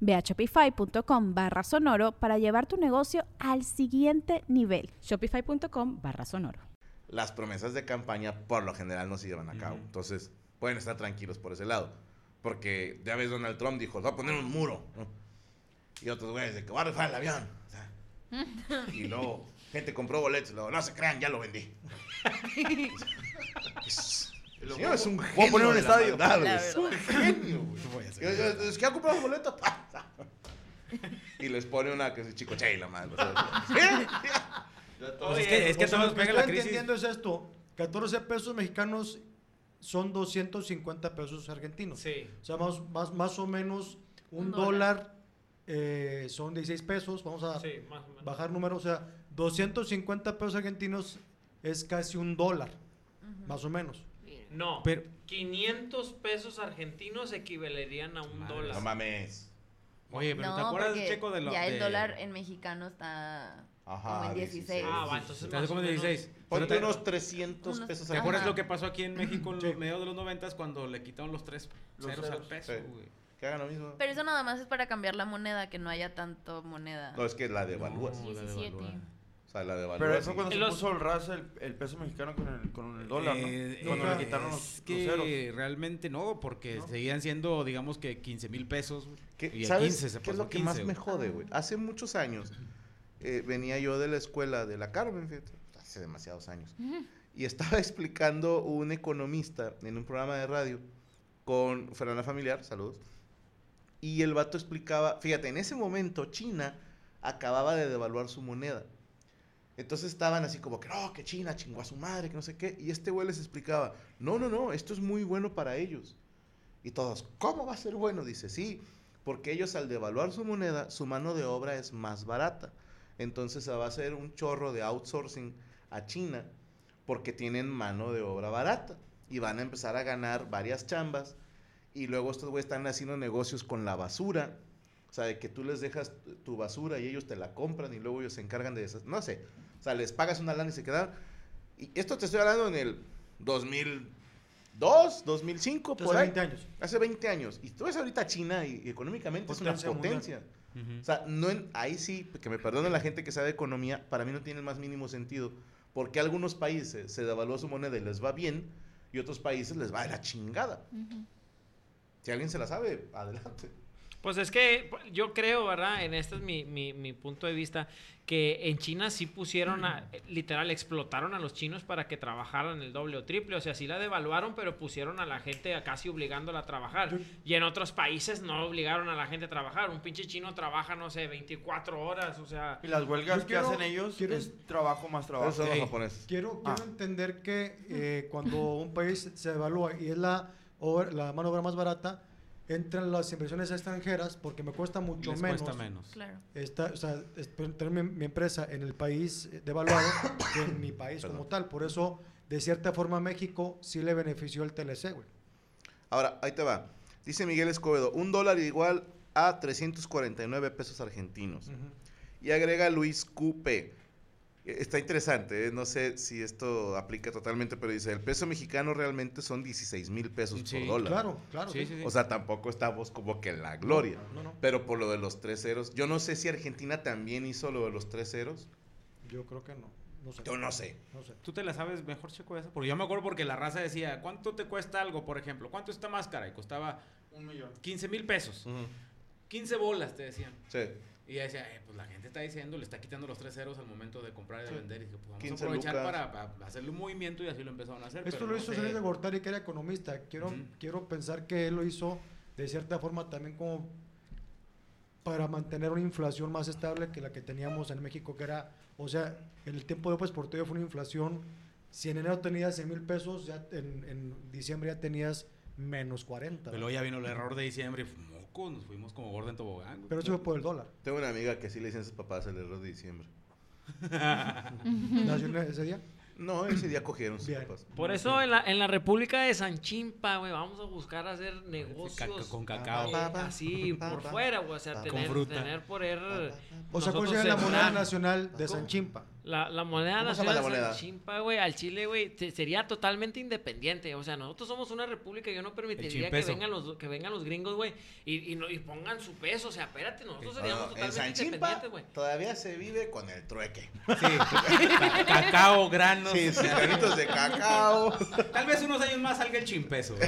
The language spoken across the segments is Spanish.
Ve a shopify.com barra sonoro para llevar tu negocio al siguiente nivel. Shopify.com barra sonoro. Las promesas de campaña por lo general no se llevan a cabo. Entonces, pueden estar tranquilos por ese lado. Porque ya ves, Donald Trump dijo, va a poner un muro. ¿no? Y otros güeyes de que va a rifar el avión. O sea, y luego, gente compró boletos. Luego, no se crean, ya lo vendí. es, el señor es un Voy a genio. poner un estadio. Es un genio, güey. Es que ha comprado boletos. y les pone una que es chico la madre. Pues es que, es que o sea, todos lo que pega la estoy crisis. entendiendo es esto. 14 pesos mexicanos son 250 pesos argentinos. Sí. O sea, más, más, más o menos un, Un dólar, eh, son 16 pesos. Vamos a Sí, más o menos. bajar números. O sea, 250 pesos argentinos es casi un dólar, más o menos. No, Pero- 500 pesos argentinos equivalerían a un No dólar. mames. Oye, pero ¿te No, acuerdas, porque Checo, de lo ya el de- dólar en mexicano está Ajá, como en 16. Ah, va, entonces Está más como menos- 16. Pero Ponte te, unos 300 Unos- pesos ¿te acuerdas Ajá. lo que pasó aquí en México en Sí. los mediados de los 90 cuando le quitaron los tres Los ceros al ceros. peso, Sí. güey? Que hagan lo mismo. Pero eso nada más es para cambiar la moneda, que no haya tanto moneda. No, es que la devalúas. No, la 17. O sea, la devalúas. Pues Pero eso cuando se Los- puso el ras el, el peso mexicano con el, con el dólar, Eh, ¿no? Cuando eh, le quitaron los, que ceros. realmente no, porque ¿No? seguían siendo, digamos que 15 mil pesos. ¿Qué- y a ¿Sabes 15 se qué es lo que 15, más me jode, güey? Hace muchos años eh, venía yo de la escuela de la Carmen, fíjate, hace demasiados años. Y estaba explicando un economista en un programa de radio con Fernanda Familiar, saludos. Y el vato explicaba, fíjate, en ese momento China acababa de devaluar su moneda. Entonces estaban así como que, no, que China chingó a su madre, que no sé qué. Y este güey les explicaba, no, no, no, esto es muy bueno para ellos. Y todos, ¿cómo va a ser bueno? Dice, sí, porque ellos al devaluar su moneda, su mano de obra es más barata. Entonces va a hacer un chorro de outsourcing a China porque tienen mano de obra barata. Y van a empezar a ganar varias chambas. Y luego estos güeyes están haciendo negocios con la basura. O sea, de que tú les dejas tu basura y ellos te la compran y luego ellos se encargan de esas. No sé. O sea, les pagas una lana y se quedan. Y esto te estoy hablando en el 2002, 2005, Hace por ahí. 20 años. Hace 20 años. Y tú ves ahorita China y, y económicamente es Potencia una potencia. O sea, no en- ahí sí, que me perdonen la gente que sabe economía, para mí no tiene el más mínimo sentido. Porque algunos países se devaluó su moneda y les va bien, y otros países les va de la chingada. Si alguien se la sabe, adelante. Pues es que yo creo, ¿verdad? En este es mi, mi, mi punto de vista, que en China sí pusieron, a, literal, explotaron a los chinos para que trabajaran el doble o triple. O sea, sí la devaluaron, pero pusieron a la gente a casi obligándola a trabajar. Y en otros países no obligaron a la gente a trabajar. Un pinche chino trabaja, no sé, 24 horas, o sea... Y las huelgas que quiero- hacen ellos quiero- es trabajo más trabajo. Sí. japoneses. Quiero, Ah. quiero entender que eh, cuando un país se evalúa y es la, la mano de obra más barata, entran las inversiones extranjeras porque me cuesta mucho Les menos. cuesta menos. Claro. Esta, o sea, tener mi, mi empresa en el país devaluado que en mi país Perdón. como tal. Por eso, de cierta forma, México sí le benefició el TLC, güey. Ahora, ahí te va. Dice Miguel Escobedo, un dólar igual a 349 pesos argentinos. Y agrega Luis QP. Está interesante, ¿eh? no sé si esto aplica totalmente, pero dice, el peso mexicano realmente son 16 mil pesos Sí, por dólar. Claro, claro. Sí, sí. sí, sí. O sea, tampoco estamos como que en la gloria. No, no. Pero por lo de los tres ceros, yo no sé si Argentina también hizo lo de los tres ceros. Yo creo que no. No sé. Yo no sé. No sé. ¿Tú te la sabes mejor, Checo, esa? Porque yo me acuerdo porque la raza decía, ¿cuánto te cuesta algo, por ejemplo? ¿Cuánto esta máscara? Y costaba Un millón. 15 mil pesos. 15 bolas, te decían. Sí. Y ella decía, eh, pues la gente está diciendo, le está quitando los tres ceros al momento de comprar y de Sí. vender. Y dije, pues vamos 15 a aprovechar para, para hacerle un movimiento y así lo empezaron a hacer. Esto pero lo no hizo de Gortari, que era economista. Quiero, Ujú. quiero pensar que él lo hizo de cierta forma también como para mantener una inflación más estable que la que teníamos en México, que era, o sea, en el tiempo de López Portillo fue una inflación, si en enero tenías 100 mil pesos, ya en, en diciembre ya tenías menos 40. Pero ya vino el error de diciembre y nos fuimos como gordo en tobogán. Pero eso fue por el dólar. Tengo una amiga que sí le dicen a sus papás el error de diciembre. ¿Nació ese día? No, ese día cogieron sus Bien. papás. Por eso en la, en la República de San Chimpa, güey, vamos a buscar hacer negocios Caca- con cacao. eh, así por fuera, güey, o sea, Con tener, fruta. tener poder... O sea, ¿cuál nosotros sería la moneda sembrar. nacional de ¿Cómo? La, la moneda ¿Cómo se llama nacional de Chimpa, güey, al Chile, güey, sería totalmente independiente. O sea, nosotros somos una república y yo no permitiría que vengan los, que vengan los gringos, güey, y, y, no- y pongan su peso. O sea, espérate, nosotros No, seríamos no, en San totalmente independientes, güey. todavía se vive con el trueque. Sí, ca- cacao, granos. Sí, granitos de cacao. Tal vez unos años más salga el chimpeso.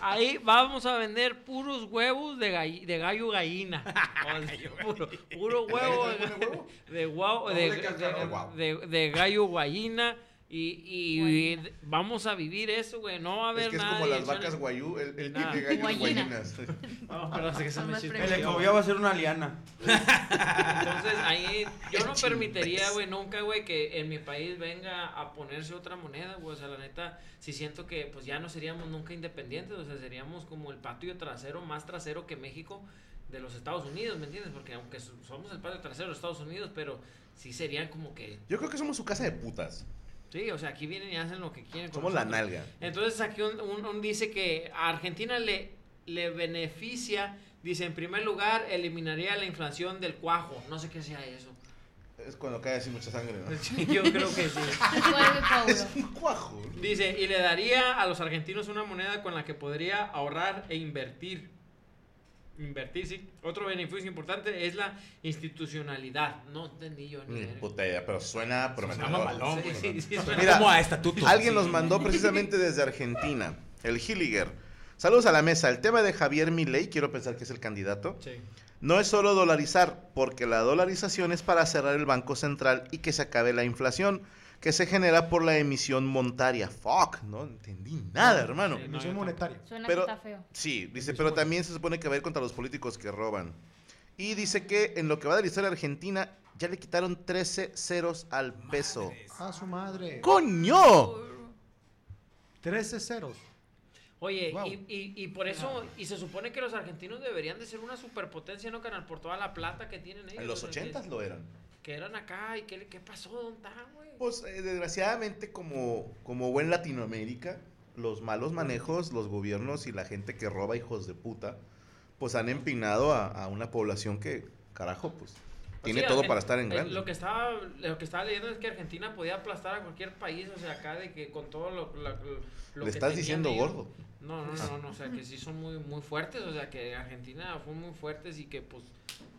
Ahí vamos a vender puros huevos de, gall- de gallo gallina. O sea, puro, puro huevo ¿El gallo de, guau- de, de- de- de gallo gallina. Y, y- y vamos a vivir eso, güey. No va a haber Es que es nada como las vacas guayú, el, el Nada. de gallos Guayina. guayinas. No, pero que se me. El ecovía va a ser una liana. Entonces ahí yo no permitiría, güey, nunca, güey, que en mi país venga a ponerse otra moneda, güey. O sea, la neta, sí siento que pues ya no seríamos nunca independientes, o sea, seríamos como el patio trasero, más trasero que México de los Estados Unidos, ¿me entiendes? Porque aunque so- somos el patio trasero de los Estados Unidos, pero sí serían como que, Yo creo que somos su casa de putas. sí, o sea, aquí vienen y hacen lo que quieren. Somos la nalga. Entonces aquí un, un- un dice que a Argentina le, le beneficia, dice, en primer lugar, eliminaría la inflación del cuajo. No sé qué sea eso. Es cuando cae así mucha sangre, ¿no? Yo creo que sí. Es un cuajo. Dice, y le daría a los argentinos una moneda con la que podría ahorrar e invertir. Invertir, sí. Otro beneficio importante es la institucionalidad. No entendí yo ni verga. puta idea, pero suena prometedor. mamalón, Sí, güey. sí, sí, Suena suena Mira, como a estatuto. Alguien Sí. nos mandó precisamente desde Argentina, el Hilliger. Saludos a la mesa. El tema de Javier Milei, quiero pensar que es el candidato, Sí. no es solo dolarizar, porque la dolarización es para cerrar el Banco Central y que se acabe la inflación que se genera por la emisión monetaria. Fuck, no entendí nada, hermano. Sí, no, Emisión monetaria. Suena Pero- que está feo. Sí, dice, pero también se supone que va a ir contra los políticos que roban. Y dice que en lo que va de la historia Argentina ya le quitaron 13 ceros al peso. Madres. ¡A su madre! ¡Coño! 13 ceros. Oye, Wow. y, y, y por eso, y se supone que los argentinos deberían de ser una superpotencia, ¿no, canal? Por toda la plata que tienen ellos. En los o sea, que- 80 lo eran. Que eran acá, y qué, qué pasó, ¿dónde están, güey? Pues eh, desgraciadamente como, como buen Latinoamérica, los malos manejos, los gobiernos y la gente que roba hijos de puta, pues han empinado a, a una población que, carajo, pues tiene Sí, todo Argen- para estar en grande. Lo que estaba lo que estaba leyendo es que Argentina podía aplastar a cualquier país, o sea, acá de que con todo lo, la- lo Le que estás diciendo ellos- gordo. No, no, no, no, o sea, que sí son muy muy fuertes, o sea, que Argentina fue muy fuertes y que pues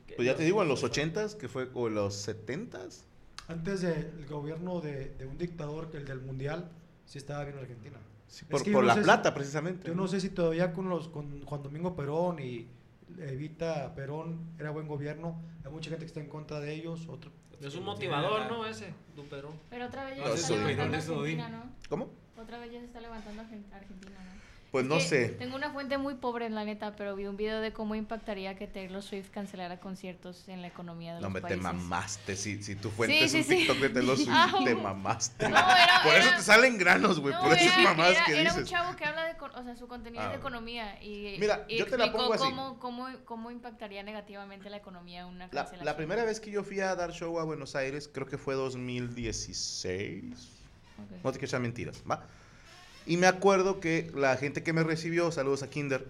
que Pues ya te digo, en los fue- 80s, que fue, o en los 70s. Antes del gobierno de, de un dictador, que el del mundial, sí estaba bien Argentina. Sí, por que por yo no la si- plata, precisamente. Yo no sé si todavía con los con Juan Domingo Perón y Evita Perón era buen gobierno. Hay mucha gente que está en contra de ellos. Otro, Es un motivador, ¿no? Ese, Duperón. Pero otra vez ya No, se está levantando Argentina, ¿no? ¿Cómo? Otra vez ya se está levantando Argen- Argentina, ¿no? Pues Es no sé. Tengo una fuente muy pobre en la neta, pero vi un video de cómo impactaría que Taylor Swift cancelara conciertos en la economía de No, los me te países. mamaste. Si, si tu fuente Sí, es sí, un sí. TikTok de Taylor Swift, Ah, te mamaste. No, era- por eso era- te salen granos, güey. No, por esas mamadas era- que era un dices. chavo que habla de, o sea, su contenido Ah, es de economía y, Mira, y yo te la pongo así. cómo, cómo, cómo impactaría negativamente la economía una La, cancelación. la primera vez que yo fui a dar show a Buenos Aires, creo que fue 2016. Ok. No te quiero echar mentiras, ¿va? Y me acuerdo que la gente que me recibió, saludos a Kinder,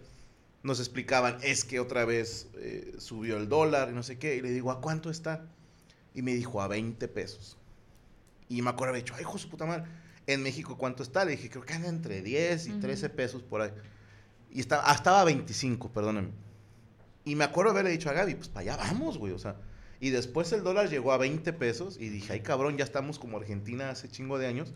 nos explicaban, es que otra vez eh, subió el dólar y no sé qué. Y le digo, ¿a cuánto está? Y me dijo, a 20 pesos. Y me acuerdo, haber dicho, ay, hijo de su puta madre, en México, ¿cuánto está? Le dije, creo que anda entre 10 y Ujú. 13 pesos por ahí. Y estaba, ah, estaba a 25, perdóname. Y me acuerdo haberle dicho a Gaby, pues para allá vamos, güey, o sea. Y después el dólar llegó a 20 pesos y dije, ay cabrón, ya estamos como Argentina hace chingo de años.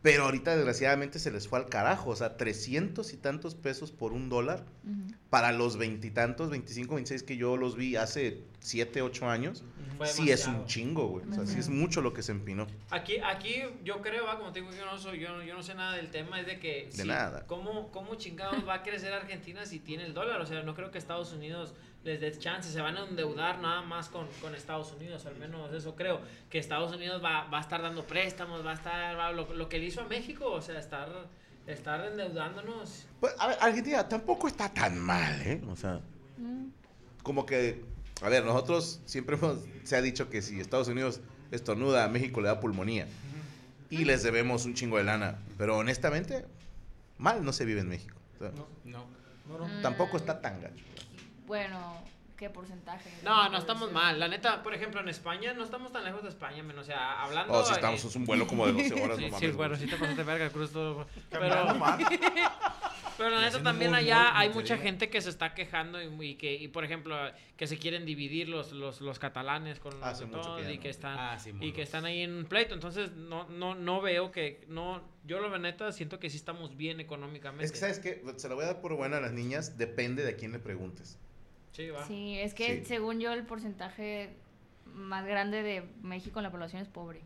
Pero ahorita desgraciadamente se les fue al carajo, o sea, 300 y tantos pesos por un dólar Ujú. para los veintitantos, 25, 26 que yo los vi hace 7, 8 años. Fue Sí es un chingo, güey. O sea, sí es mucho lo que se empinó. Aquí, aquí yo creo, va, como te digo, yo no, soy, yo, yo no sé nada del tema, es de que... De nada. ¿cómo, ¿Cómo chingados va a crecer Argentina si tiene el dólar? O sea, no creo que Estados Unidos les dé chance, se van a endeudar nada más con, con Estados Unidos, al menos eso creo, que Estados Unidos va, va a estar dando préstamos, va a estar, va- lo, lo que le hizo a México, o sea, estar, estar endeudándonos. Pues, a ver, Argentina tampoco está tan mal, ¿eh? O sea, como que, a ver, nosotros siempre hemos, se ha dicho que si Estados Unidos estornuda, a México le da pulmonía. Y les debemos un chingo de lana. Pero honestamente, mal no se vive en México. O sea, No, No. no, no. Tampoco está tan gacho. Bueno, ¿qué porcentaje? No, no estamos mal. La neta, por ejemplo, en España no estamos tan lejos de España, menos, o sea, hablando... Oh, si estamos, eh, es un vuelo como de 12 horas, Sí, no sí, bueno, sí te pasaste verga, cruz todo. Pero, la neta también allá muy, hay mucha digo. gente que se está quejando y, y que, y por ejemplo, que se quieren dividir los, los, los catalanes con los mucho todos que ya y no. que están Ah, sí, y que están ahí en un pleito. Entonces, no, no, no veo que, no, yo la neta siento que sí estamos bien económicamente. Es que, ¿sabes qué? Se lo voy a dar por buena a las niñas. Depende de a quién le preguntes. Sí, va. Sí, es que Sí. según yo el porcentaje más grande de México en la población es pobre.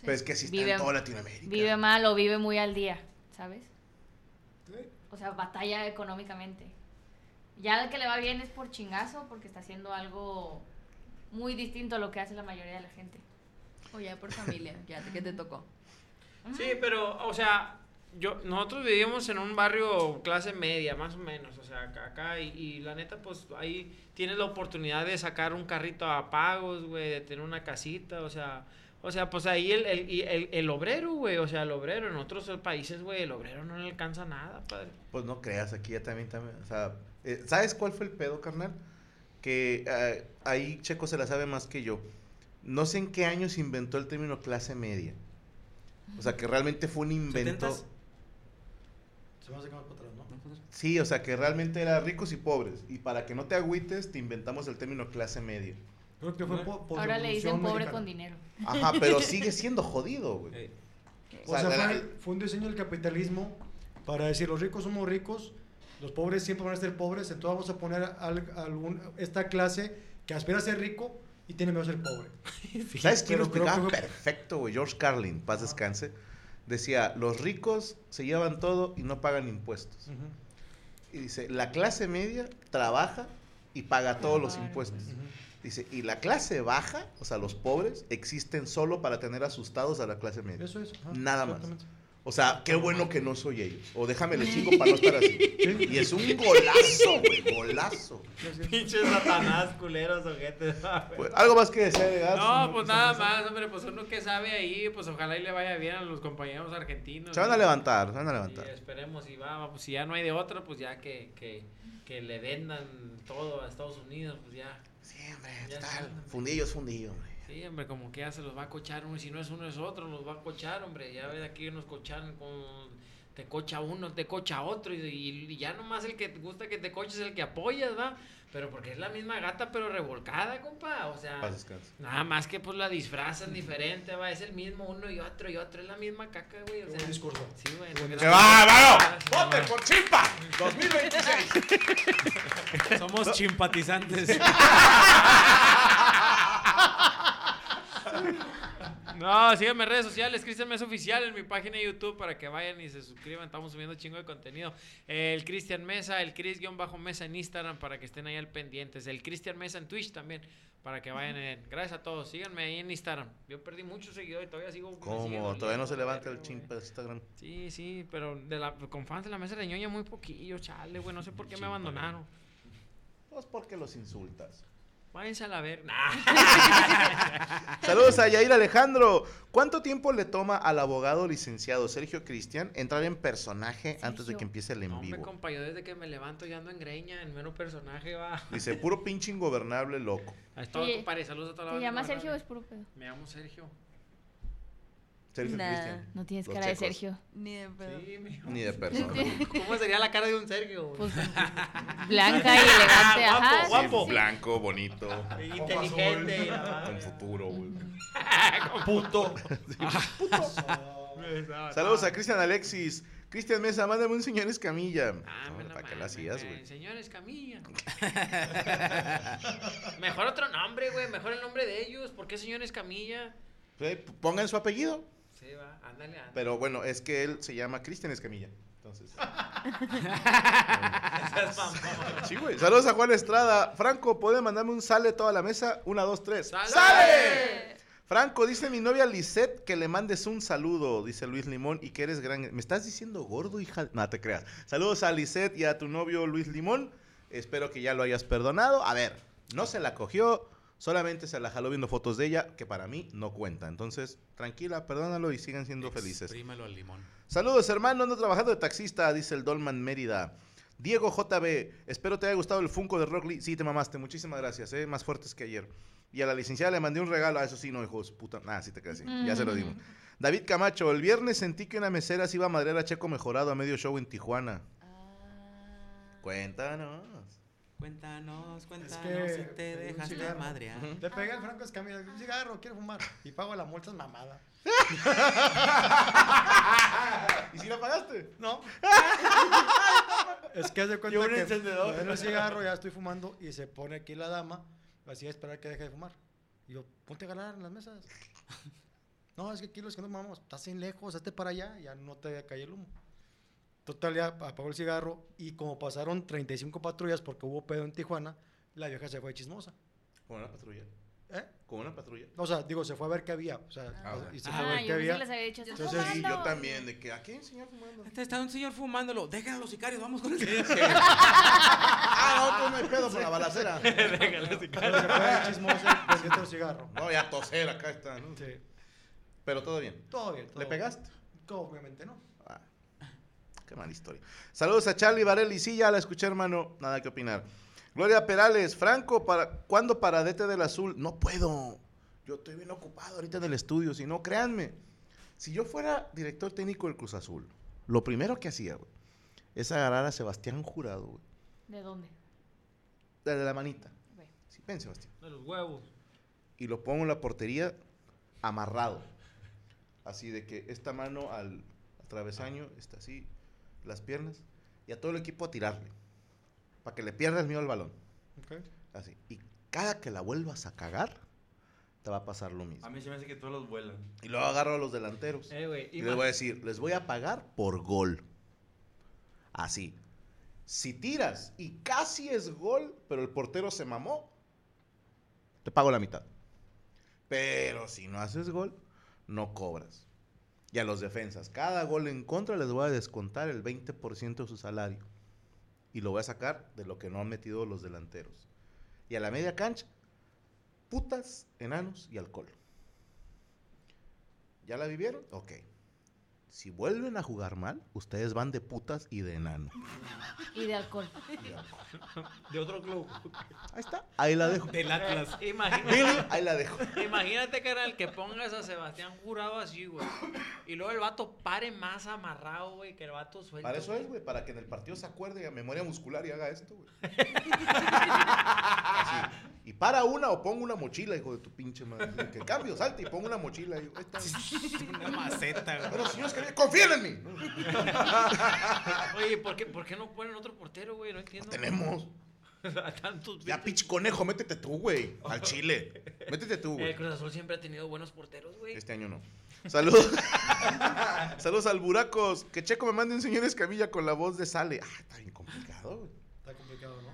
Pero es que así está Vive- en toda Latinoamérica. Vive mal o vive muy al día, ¿sabes? O sea, batalla económicamente. Ya el que le va bien es por chingazo, porque está haciendo algo muy distinto a lo que hace la mayoría de la gente. O ya por familia, ya que te tocó. Sí, pero, o sea, yo, nosotros vivíamos en un barrio clase media, más o menos, o sea, acá, acá y, y, la neta, pues ahí tienes la oportunidad de sacar un carrito a pagos, güey, de tener una casita, o sea, o sea, pues ahí el, el, el, el obrero, güey, o sea, el obrero, en otros países, güey, el obrero no le alcanza nada, padre. Pues no creas, aquí ya también, también, o sea, eh, ¿sabes cuál fue el pedo, carnal? Que ah, ahí Checo se la sabe más que yo. No sé en qué año se inventó el término clase media. O sea, que realmente fue un invento. Primero ¿no? Sí, o sea que realmente era ricos y pobres. Y para que no te agüites, te inventamos el término clase media. Creo que fue po por Ahora le dicen pobre mexicana. con dinero. Ajá, pero sigue siendo jodido, güey. Eh. O sea, o sea fue, fue, un diseño del capitalismo para decir, los ricos somos ricos, los pobres siempre van a ser pobres, entonces vamos a poner a, algún, esta clase que aspira a ser rico y tiene miedo a ser pobre. ¿Sabes quién lo explicaba? Perfecto, güey. George Carlin, paz descanse. Ah Decía, los ricos se llevan todo y no pagan impuestos. Y dice, la clase media trabaja y paga todos los impuestos. Dice, y la clase baja, o sea, los pobres, existen solo para tener asustados a la clase media. Eso es. ajá, Nada más. O sea, qué bueno que no soy ellos. O déjame le chingo para no estar así. Y es un golazo, güey, golazo. Pinches satanás, culeros, ojetes. Pues, ¿Algo más que decir, Gas? No, pues nada más, hombre, pues uno que sabe ahí, pues ojalá y le vaya bien a los compañeros argentinos. Se van a y- levantar, se van a y levantar. esperemos y va, pues si ya no hay de otra, pues ya que, que, que le vendan todo a Estados Unidos, pues ya. Sí, hombre, Ya total. Fundillo es fundillo, hombre. Sí, hombre, como que ya se los va a cochar uno, y si no es uno es otro, los va a cochar, hombre. Ya ves aquí nos cochan con... Te cocha uno, te cocha otro, y, y- ya nomás el que te gusta que te coches es el que apoyas, ¿va? Pero porque es la misma gata, pero revolcada, compa. O sea, nada más que pues la disfrazan diferente, va. Es el mismo uno y otro y otro, es la misma caca, güey. O sea, buen discurso. Sí, güey. ¡Se va, vamos! ¡Vote por Chimpa! 2026. Somos chimpatizantes. No, síganme en redes sociales, Cristian Mesa Oficial en mi página de YouTube para que vayan y se suscriban. Estamos subiendo chingo de contenido. El Cristian Mesa, el Cris-Mesa en Instagram para que estén ahí al pendientes. El Cristian Mesa en Twitch también para que vayan en. Gracias a todos, síganme ahí en Instagram. Yo perdí muchos seguidores y todavía sigo. ¿Cómo? Todavía no se levanta el chimpa de Instagram. Sí, sí, pero de la, con fans de la mesa de ñoña muy poquillo, chale, güey. No sé por qué me abandonaron. Pues porque los insultas. Váyanse a la ver. Nah. Saludos a Yair Alejandro. ¿Cuánto tiempo le toma al abogado licenciado Sergio Cristian entrar en personaje antes de que empiece el en Hombre, vivo? compa, yo desde que me levanto ya ando en greña, en mero personaje, va. Dice, puro pinche ingobernable loco. Ahí está, compadre. Saludos a toda la ¿Te llamas de Sergio o es Guadalajara. puro pedo? Me llamo Sergio. Sergio Nah. Cristian. No tienes Los cara de. Sergio. Ni de. Sí, mijo. Ni de persona. ¿Cómo sería la cara de un Sergio? Pues blanca y elegante, Guapo, ajá. guapo. sí, sí. Blanco, bonito, Inteligente. con futuro, güey. Puto. Saludos a Cristian Alexis. Cristian Mesa, mándame un señor Escamilla. Ah, No, ¿Para qué la mames, hacías, güey. güey? Señores Camilla. mejor otro nombre, güey. Mejor el nombre de ellos. ¿Por qué señores Camilla? Sí, Pongan su apellido. Sí, va. Ándale, ándale. Pero bueno, es que él se llama Cristian Escamilla. Entonces. Sí, güey. Saludos a Juan Estrada. Franco, ¿puede mandarme un sale toda la mesa? Una, dos, tres. ¡Sale! ¡Sale! Franco, dice mi novia Lisette que le mandes un saludo, dice Luis Limón, y que eres gran... ¿Me estás diciendo gordo, hija? No, te creas. Saludos a Lisette y a tu novio Luis Limón. Espero que ya lo hayas perdonado. A ver, no se la cogió, solamente se la jaló viendo fotos de ella, que para mí no cuenta. Entonces, tranquila, perdónalo y sigan siendo felices. Exprímelo al limón. Saludos, hermano. Ando trabajando de taxista, dice el Dolman Mérida. Diego JB, espero te haya gustado el Funko de Rock Lee. Sí, te mamaste. Muchísimas gracias, ¿eh? Más fuertes que ayer. Y a la licenciada le mandé un regalo. Ah, eso sí, no, hijos. Puta. Ah, sí te quedas así. Ya se lo dimos. David Camacho, el viernes sentí que una mesera se iba a madrear a Checo Mejorado a medio show en Tijuana. Cuéntanos. Cuéntanos, cuéntanos que si te un dejaste cigarro. madrear. Le pegué al Franco Escamilla, un cigarro, quiero fumar. Y pago la multa, es mamada. ¿Y si la pagaste? No. es que haz de Y cuenta un que encendedor. doy el cigarro, ya estoy fumando y se pone aquí la dama, así a esperar que deje de fumar. Y yo, ponte a ganar en las mesas. No, es que aquí los que no fumamos, estás en lejos, hazte para allá, ya no te cae el humo. Total, ya apagó el cigarro y como pasaron 35 patrullas porque hubo pedo en Tijuana, la vieja se fue chismosa. Con una patrulla. ¿Eh? Con una patrulla. O sea, digo, se fue a ver qué había. O sea, Ah, y se fue a Ah, ver yo qué había. les había dicho. "Estás Entonces, fumando". yo también. ¿De que ¿A quién, señor, fumando? Este está un señor fumándolo. Dejen a los sicarios, vamos con el señor. ah, no, tú no hay pedo por la balacera. Pero se fue chismosa y otro cigarro. No, ya toser, acá está. ¿no? Sí. Pero todo bien. Todo bien. todo ¿Le bien. pegaste? Obviamente no. Qué mala historia. Saludos a Charlie Varelli. Sí, ya la escuché, hermano. Nada que opinar. Gloria Perales. Franco, para, ¿cuándo para DT del Azul? No puedo. Yo estoy bien ocupado ahorita en el estudio. Si no, créanme. Si yo fuera director técnico del Cruz Azul, lo primero que hacía, güey, es agarrar a Sebastián Jurado, güey. ¿De dónde? De la manita. Sí, ven, Sebastián. De los huevos. y lo pongo en la portería amarrado. Así de que esta mano al, al travesaño está así, las piernas, y a todo el equipo a tirarle. Para que le pierda el miedo al balón. Así. Y cada que la vuelvas a cagar, te va a pasar lo mismo. A mí se me hace que todos los vuelan. Y luego agarro a los delanteros. Eh, güey. Y les voy a decir, les voy a pagar por gol. Así. Si tiras y casi es gol, pero el portero se mamó, te pago la mitad. Pero si no haces gol, no cobras. Y a los defensas, cada gol en contra les voy a descontar el 20% de su salario. Y lo voy a sacar de lo que no han metido los delanteros. Y a la media cancha, putas, enanos y alcohol. ¿Ya la vivieron? Ok. Si vuelven a jugar mal, ustedes van de putas y de enano. Y de alcohol. De otro club. Ahí está. Ahí la dejo. Del Atlas. Imagínate. Billy, ahí la dejo. Imagínate que era el que pongas a Sebastián jurado así, güey. Y luego el vato pare más amarrado, güey, que el vato suelto. Para eso es, güey, para que en el partido se acuerde a memoria muscular y haga esto, güey. Para una o pongo una mochila, hijo de tu pinche madre. Que cambio, salte y pongo una mochila. Y, ahí está. Una maceta, güey. Pero señores, que confíen en mí. Oye, ¿por qué, ¿por qué no ponen otro portero, güey? No entiendo. Tenemos. A tantos Ya, pinche conejo, métete tú, güey. Al chile. Métete tú, güey. El Cruz Azul siempre ha tenido buenos porteros, güey. Este año no. Saludos. Saludos al Buracos. Que Checo me mande un señor Escamilla con la voz de Sale. Ah, está bien complicado, güey. Está complicado, ¿no?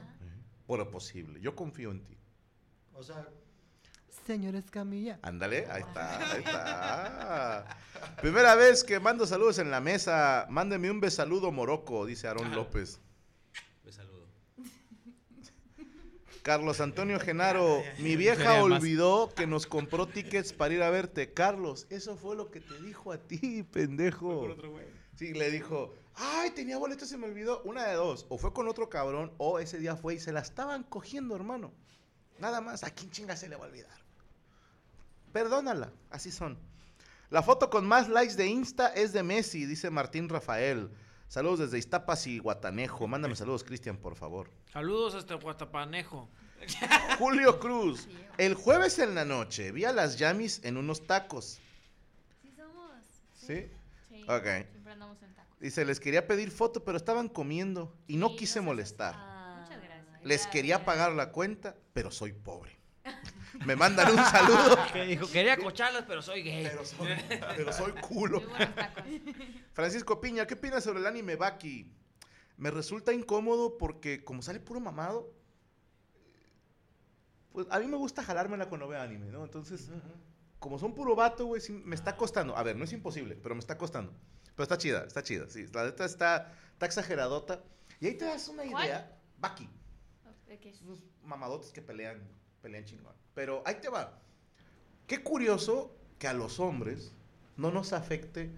Por lo posible. Yo confío en ti. O sea, señor Escamilla. Ándale, ahí está, ahí está. Primera vez que mando saludos en la mesa. Mándeme un besaludo moroco, dice Aarón López. Me saludo. Carlos Antonio Genaro, mi vieja olvidó que nos compró tickets para ir a verte. Carlos, eso fue lo que te dijo a ti, pendejo. Sí, le dijo, ay, tenía boletos, se me olvidó. Una de dos, o fue con otro cabrón, o ese día fue y se la estaban cogiendo, hermano. Nada más, ¿a quién chinga se le va a olvidar? Perdónala, así son. La foto con más likes de Insta es de Messi, dice Martín Rafael. Saludos desde Iztapas y Guatanejo. Mándame saludos, Cristian, por favor. Saludos hasta Guatapanejo. Julio Cruz. El jueves en la noche vi a las Yamis en unos tacos. Sí somos. ¿Sí? Sí, Ok. Siempre andamos en tacos. Dice, les quería pedir foto, pero estaban comiendo y no Sí, quise no molestar. Ah. Les quería pagar la cuenta, pero soy pobre. Me mandan un saludo. Que dijo, quería cocharlas, pero soy gay. Pero soy, pero soy culo. Francisco Piña, ¿qué opinas sobre el anime Baki? Me resulta incómodo porque como sale puro mamado, pues a mí me gusta jalármela cuando veo anime, ¿no? Entonces, como son puro vato, güey, sí me está costando. A ver, no es imposible, pero me está costando. Pero está chida, está chida, sí. La neta está, está exageradota. Y ahí te das una ¿Cuál? idea. Baki. Mamadotes que pelean, pelean chingón. Pero ahí te va. Qué curioso que a los hombres no nos afecte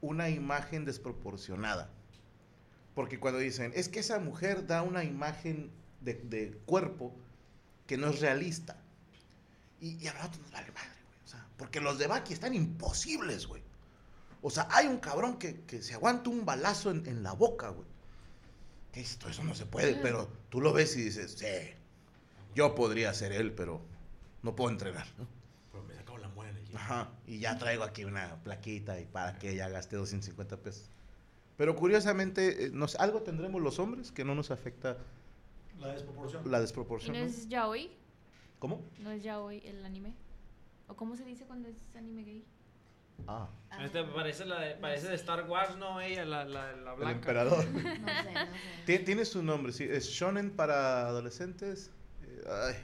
una imagen desproporcionada. Porque cuando dicen, es que esa mujer da una imagen de, de cuerpo que no es realista. Y, y a nosotros nos vale madre, güey. O sea, porque los de Baki están imposibles, güey. O sea, hay un cabrón que, que se aguanta un balazo en, en la boca, güey. Esto, eso no se puede, pero tú lo ves y dices, sí, yo podría ser él, pero no puedo entrenar. ¿no? Pero me sacó la muela en el gym. Ajá, y ya traigo aquí una plaquita y para que ya gasté 250 pesos. Pero curiosamente, eh, nos, algo tendremos los hombres que no nos afecta La desproporción. la ¿Y desproporción. no ¿no? es yaoi? ¿Cómo? ¿No es yaoi el anime? ¿O cómo se dice cuando es anime gay? Ah, Este parece, la de, parece de Star Wars, ¿no? Ella, la, la, la el blanca. emperador. No sé, no sé. Tie- Tiene su nombre, sí. Es shonen para adolescentes. Eh, ay,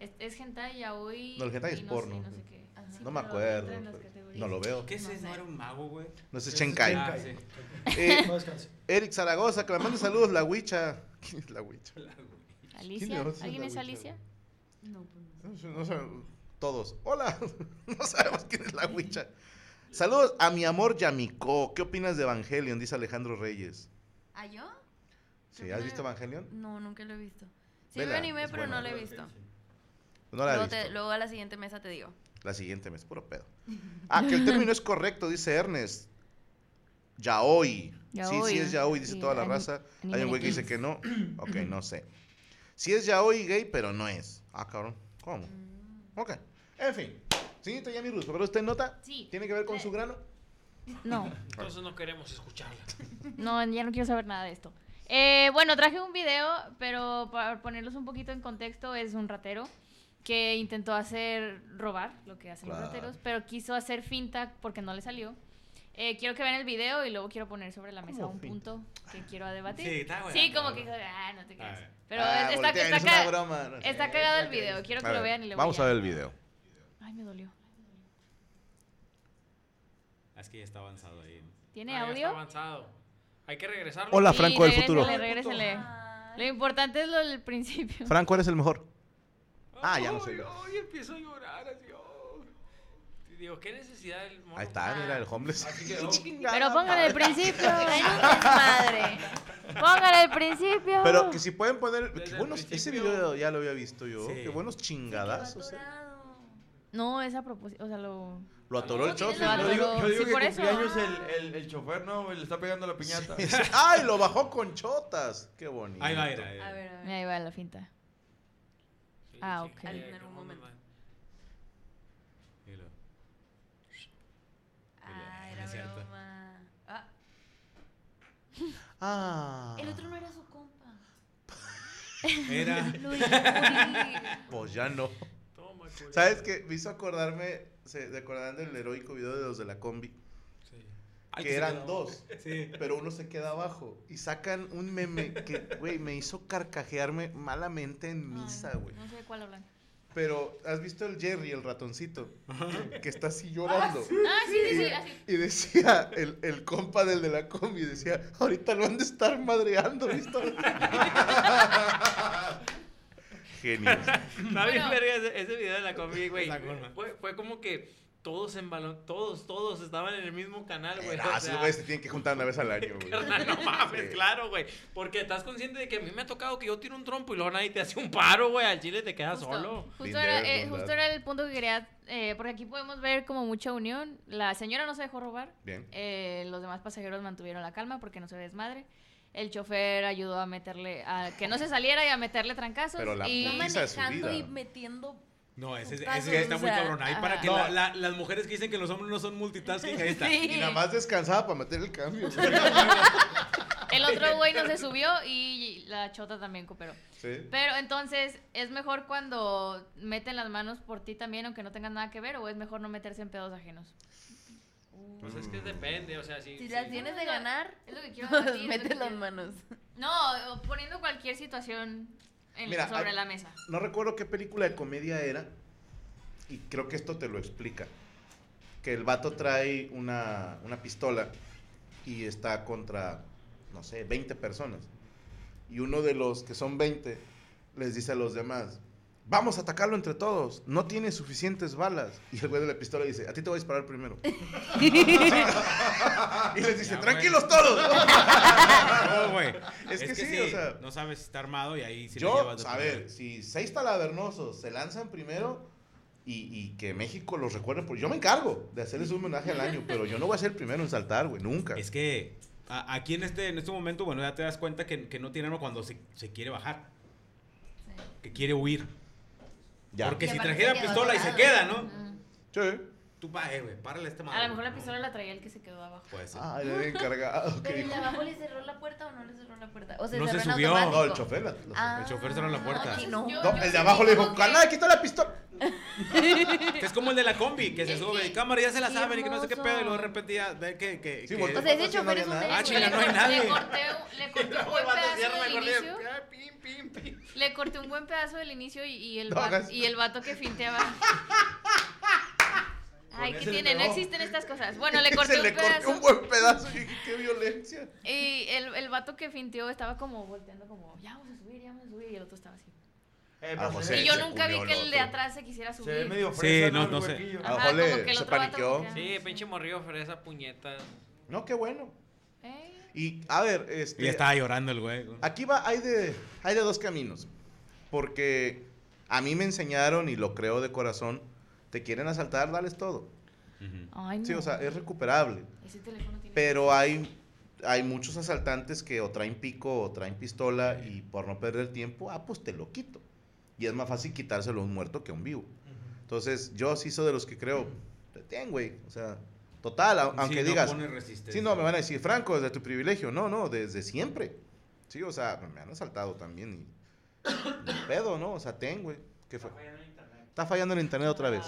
Es, es hentai, yaoi. No, el hentai es no porno. Sé, no sé qué. Sí, no me acuerdo. No lo veo. ¿Qué es No eso? sé. ¿No era un mago, güey? No sé, Es Shenkai. Ah, sí. Eh. Eric Zaragoza, que le mande saludos, la Huicha. ¿Quién es la Huicha? ¿Alicia? ¿Alguien la es? Alicia? No, pues no No sé, todos. Hola. no sabemos quién es la Huicha. Saludos a mi amor Yamiko. ¿Qué opinas de Evangelion? Dice Alejandro Reyes. ¿Ah, yo? ¿Sí? ¿Has visto Evangelion? No, nunca lo he visto. Sí Vela, me animé, pero buena. no lo he visto. No la he luego, visto. te- luego a la siguiente mesa te digo. La siguiente mes, puro pedo. Ah, que el término es correcto, dice Ernest. Yaoi. Sí, Yaoi. sí es yaoi, dice Sí, toda la raza. Hay un güey que dice que no. Ok, no sé. Sí es yaoi gay, pero no es. Ah, cabrón. ¿Cómo? Mm. Ok. En fin. Señorita Yami Rus, ¿pero usted nota? Sí. ¿Tiene que ver con Sí. su grano? No. Entonces no queremos escucharla. No, ya no quiero saber nada de esto. Eh, bueno, traje un video, pero para ponerlos un poquito en contexto, es un ratero que intentó hacer robar, lo que hacen Claro. los rateros, pero quiso hacer finta porque no le salió. Eh, quiero que vean el video y luego quiero poner sobre la mesa ¿Cómo un finta? punto que quiero debatir. Sí, está bueno. Sí, como que, ah, no te creas. Pero Ah, es- está, está es una ca- broma. no sé. está cagado el video, quiero que A lo vean y le voy Vamos a ver el video. Ay, me dolió. Es que ya está avanzado ahí. ¿Tiene Ah, ya está audio? avanzado. Hay que regresarlo. Hola, Sí, Franco del futuro. regrésele. Lo importante es lo del principio. Franco, eres el mejor. Ah, ya no sé. Ay, empiezo a llorar así. oh. Digo, ¿qué necesidad del mono? Ahí está, mira, el homeless. Así quedó. Pero póngale el principio. Desmadre. Póngale el principio. Pero que si pueden poner. Qué buenos, ese video ya lo había visto yo. Sí. Qué buenos chingadazos. eh. No, es a propósito. O sea, lo. Lo atoró el chofer. Yo digo, atoró. yo digo Sí, que por eso. cumpleaños el, el, el chofer, ¿no? Le está pegando la piñata. ¡Ay! Lo bajó con chotas. Qué bonito. Ahí va, ahí va, ahí va. A ver, a ver. Ahí va la finta. Sí, Ah, sí, ok. En momento. Ah, era broma. Ah, Ah. el otro no era su compa. Era. Lo descubrí. Pues ya no. ¿Sabes qué? Me hizo acordarme. Se de acordaban del heroico video de los de la combi. Sí. Ay, Que eran dos. Sí. Pero uno se queda abajo. Y sacan un meme que, güey, me hizo carcajearme malamente en misa, güey. No sé de cuál hablan. Pero, ¿has visto el Jerry, el ratoncito? Que está así llorando. Ah, sí, sí, sí. Así. Y decía, el, el compa del de la combi, decía, ahorita lo han de estar madreando, ¿visto? Genios. Está bien verga ese, ese video de la combi, güey. Fue, fue como que todos en balón, todos, todos estaban en el mismo canal, güey. Ah, esos güeyes se tienen que juntar una vez al año, güey. no mames, Sí. claro, güey. Porque estás consciente de que a mí me ha tocado que yo tiro un trompo y luego nadie te hace un paro, güey. Al chile te quedas Justo, solo. justo era, eh, justo era el punto que quería. eh, porque aquí podemos ver como mucha unión. La señora no se dejó robar. Bien. Eh, los demás pasajeros mantuvieron la calma porque no se ve desmadre. El chofer ayudó a meterle, a que no se saliera y a meterle trancazos. Pero la y, manejando y metiendo No, ese, ese está o muy cabrón. Ahí para que No. la- la- las mujeres que dicen que los hombres no son multitasking, ahí está. Sí. Y nada más descansaba para meter el cambio. El otro güey no se subió y la chota también cooperó. Sí. Pero entonces, ¿es mejor cuando meten las manos por ti también, aunque no tengan nada que ver, o es mejor no meterse en pedos ajenos? Pues es que depende, o sea, si... Si si- las tienes de ganar, Es lo que quiero decir. mete las manos. No, poniendo cualquier situación en- Mira, sobre hay- la mesa. No recuerdo qué película de comedia era. Y creo que esto te lo explica. Que el vato trae una, una pistola y está contra, no sé, 20 personas. Y uno de los que son 20 les dice a los demás, vamos a atacarlo entre todos, no tiene suficientes balas. Y el güey de la pistola dice, a ti te voy a disparar primero. y les dice, Ya, tranquilos todos. No, güey. Es que sí, o sea- No sabes si está armado y ahí sí le Yo, llevas de a ver, si seis talavernosos se lanzan primero y, y que México los recuerde, pues yo me encargo de hacerles un homenaje al año, pero yo no voy a ser el primero en saltar, güey, nunca. Es que a- aquí en este, en este momento, bueno, ya te das cuenta que, que no tiene arma cuando se, se quiere bajar. Que quiere huir. Ya. Porque si trajera pistola y se queda, ¿no? Sí. Tú pa, eh, güey, párale a este A madre. lo mejor la pistola la traía el que se quedó abajo. Puede ser. Ah, ya había encargado. Pero ¿qué el de abajo le cerró la puerta o no le cerró la puerta. O se No se subió. automático. No, el chofer. Ah, El chofer cerró la puerta. Aquí no. Yo- No, yo el de abajo le dijo, que- carnal, quita la pistola. Que es como el de la combi, que se sube y cámara, ya se la saben y que no sé qué pedo, y luego de repente ya ve que. que, Sí, que- O sea, ese chofer es un. Ah, chinga, no hay nadie. Le corté, un- le corté un buen pedazo del inicio. Pim, pim, pim. Le corté un buen pedazo del inicio y, y el, No va- hagas- y el vato que finteaba. Ay, ¿qué tiene? No existen estas cosas. Bueno, le corté Se un le un buen pedazo y dije, qué violencia. Y el, el vato que finteó estaba como volteando como, ya vamos a subir, ya vamos a subir. Y el otro estaba así. Eh, José. se, y yo se nunca vi que el el de atrás se quisiera se subir. ve medio Sí, fresa, no, El no sé. huequillo. A lo Ajá, mejor le- como que el se paniqueó. Sí, pinche morrillo fresa, puñeta. No, qué bueno. Eh, Y, a ver, este... Y ya estaba llorando el güey. Aquí va, hay de, hay de dos caminos. Porque a mí me enseñaron, y lo creo de corazón, te quieren asaltar, dales todo. Ay, no. Sí, o sea, es recuperable. Ese teléfono tiene... Pero hay, hay muchos asaltantes que o traen pico o traen pistola y por no perder tiempo, ah, pues te lo quito. Y es más fácil quitárselo a un muerto que a un vivo. Entonces, yo sí soy de los que creo, ten, güey. O sea, total, a- aunque Sí, no digas, pone resistencia. sí, no, me van a decir, Franco, desde tu privilegio. No, no, desde siempre. Sí, o sea, me han asaltado también y... pedo, ¿no? O sea, ten, güey. ¿Qué fue? Está fallando el internet otra vez.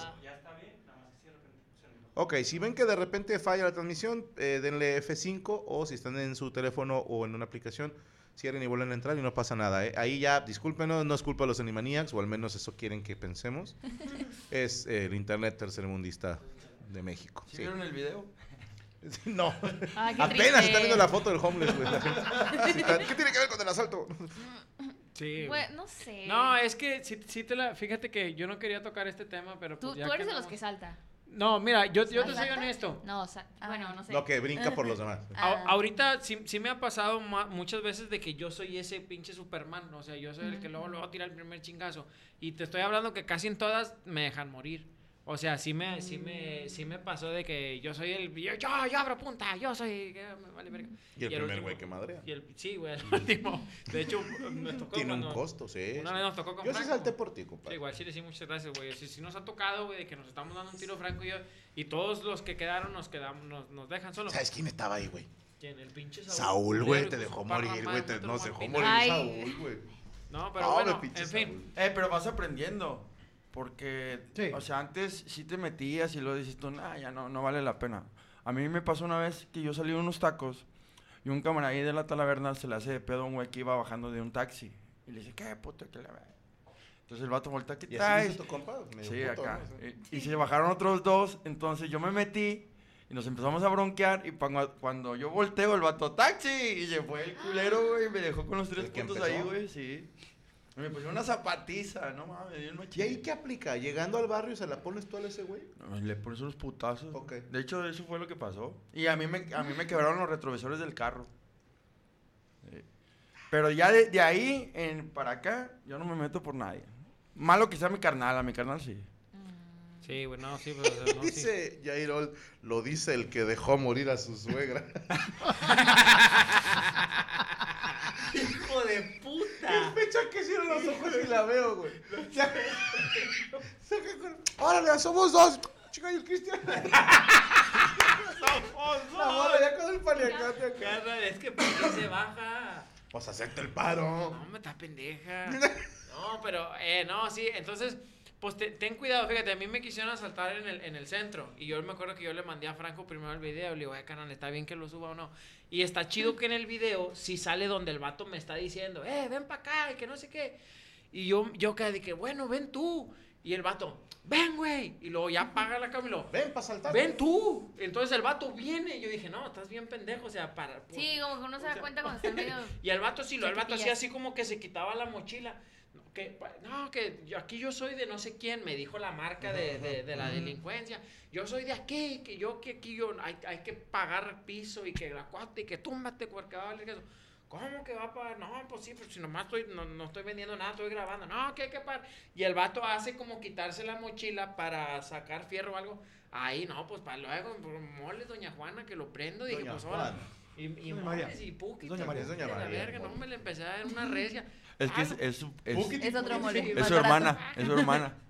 Ok, si ven que de repente falla la transmisión, eh, denle F5 o si están en su teléfono o en una aplicación, cierren y vuelven a entrar y no pasa nada. ¿eh? Ahí ya, discúlpenos, no es culpa de los Animaniacs, o al menos eso quieren que pensemos. es eh, el internet tercermundista de México. ¿Sí Sí. vieron el video? No, Ay, qué apenas triste. están viendo la foto del homeless, güey. ¿Qué tiene que ver con el asalto? Sí. No sé. No, es que sí, sí te la... Fíjate que yo no quería tocar este tema, pero Tú, pues ya tú eres de los que salta. No, mira, yo, yo te soy honesto. No, sa- Ah. bueno, no sé. Lo que brinca por los demás. A- Ah. ahorita sí, sí me ha pasado muchas veces de que yo soy ese pinche Superman, o sea, yo soy el que luego luego tira el primer chingazo. Y te estoy hablando que casi en todas me dejan morir. O sea, sí me, sí me, sí me pasó de que yo soy el... Yo, yo, yo abro punta, yo soy... que me vale verga. Y el Y primer güey que madrea. Y el, sí, güey, el último. De hecho, tocó Tiene un costo, sí. Una sí. vez nos tocó con Yo sí Franco. salté por ti, Sí, compadre. igual sí le sí, muchas gracias, güey. Sí, sí nos ha tocado, güey, de que nos estamos dando un tiro Franco y yo. Y todos los que quedaron nos quedamos, nos, nos dejan solos. ¿Sabes quién estaba ahí, güey? ¿Quién? El pinche Saúl. Saúl, güey, te dejó morir, güey. te- otro No, se dejó morir. Saúl, güey. No, pero bueno, en fin. Saúl. Eh, pero vas aprendiendo. Porque, Sí. o sea, antes sí te metías y luego dices tú, nah, ya no, no vale la pena. A mí me pasó una vez que yo salí de unos tacos y un camarada ahí de la talaverna se le hace de pedo a un güey que iba bajando de un taxi. Y le dice, ¿qué puto? Que le ve?". Entonces el vato voltea, ¿qué ¿Y así tu compa? Sí, puto, acá. ¿no? Sí. Y, y se bajaron otros dos, entonces yo me metí y nos empezamos a bronquear y cuando, yo volteo el vato, ¡taxi! Y se fue el culero, güey, y me dejó con los tres ¿El que puntos empezó? ahí, güey, sí. Me pusieron una zapatiza, no mames, ¿Y ahí qué aplica? ¿Llegando al barrio se la pones tú a ese güey? No, Le pones unos putazos. Ok. De hecho, eso fue lo que pasó. Y a mí me, a mí me quebraron los retrovisores del carro. Sí. Pero ya de, de ahí en, para acá, yo no me meto por nadie. Malo que sea mi carnal, a mi carnal sí. Sí, güey, no, sí, pero no, sí. Dice Jairol, lo dice el que dejó morir a su suegra. ¡Hijo de puta! Fecha que cierro los ojos y la veo, güey. Saca con- Órale, somos dos. Chica, y el Cristian. Somos La bola ya con el paliacate acá. Carnal, es que ¿por qué se baja? Pues acepta el paro. No, me está pendeja. No, pero, eh, no, sí, entonces, pues te- ten cuidado, fíjate, a mí me quisieron asaltar en el, en el centro. Y yo me acuerdo que yo le mandé a Franco primero el video. Le digo, eh, carnal, ¿está bien que lo suba o no? Y está chido que en el video sí sale donde el vato me está diciendo, eh, ven para acá, y que no sé qué. Y yo, yo quedé de que, bueno, ven tú. Y el vato, ven, güey. Y luego ya apaga la cámara y luego, Ven para saltar. ven tú. Entonces el vato viene. Y yo dije, no, estás bien pendejo, o sea, para. Sí, como que uno se da cuenta cuando está medio... Y el vato sí, lo, el vato hacía así como que se quitaba la mochila. Que, pa- no, que yo, aquí yo soy de no sé quién, me dijo la marca de, de- de la delincuencia. Yo soy de aquí, que yo que aquí yo hay, hay que pagar piso y que la cuata y que túmbate porque va a valer eso. ¿Cómo que va a pagar? No, pues sí, pero si nomás estoy, no, no estoy vendiendo nada, estoy grabando. No, que hay que pagar. Y el vato hace como quitarse la mochila para sacar fierro o algo. Ahí, no, pues para luego, mole, doña Juana, que lo prendo. Dije, Doña pues ahora. Y, y Doña María. y puki. Es doña María. Es doña La María, verga, no me le empecé a dar una recia. Es que Ah, es, es, su- es-. Es otro. Sí, es su hermana, es su hermana.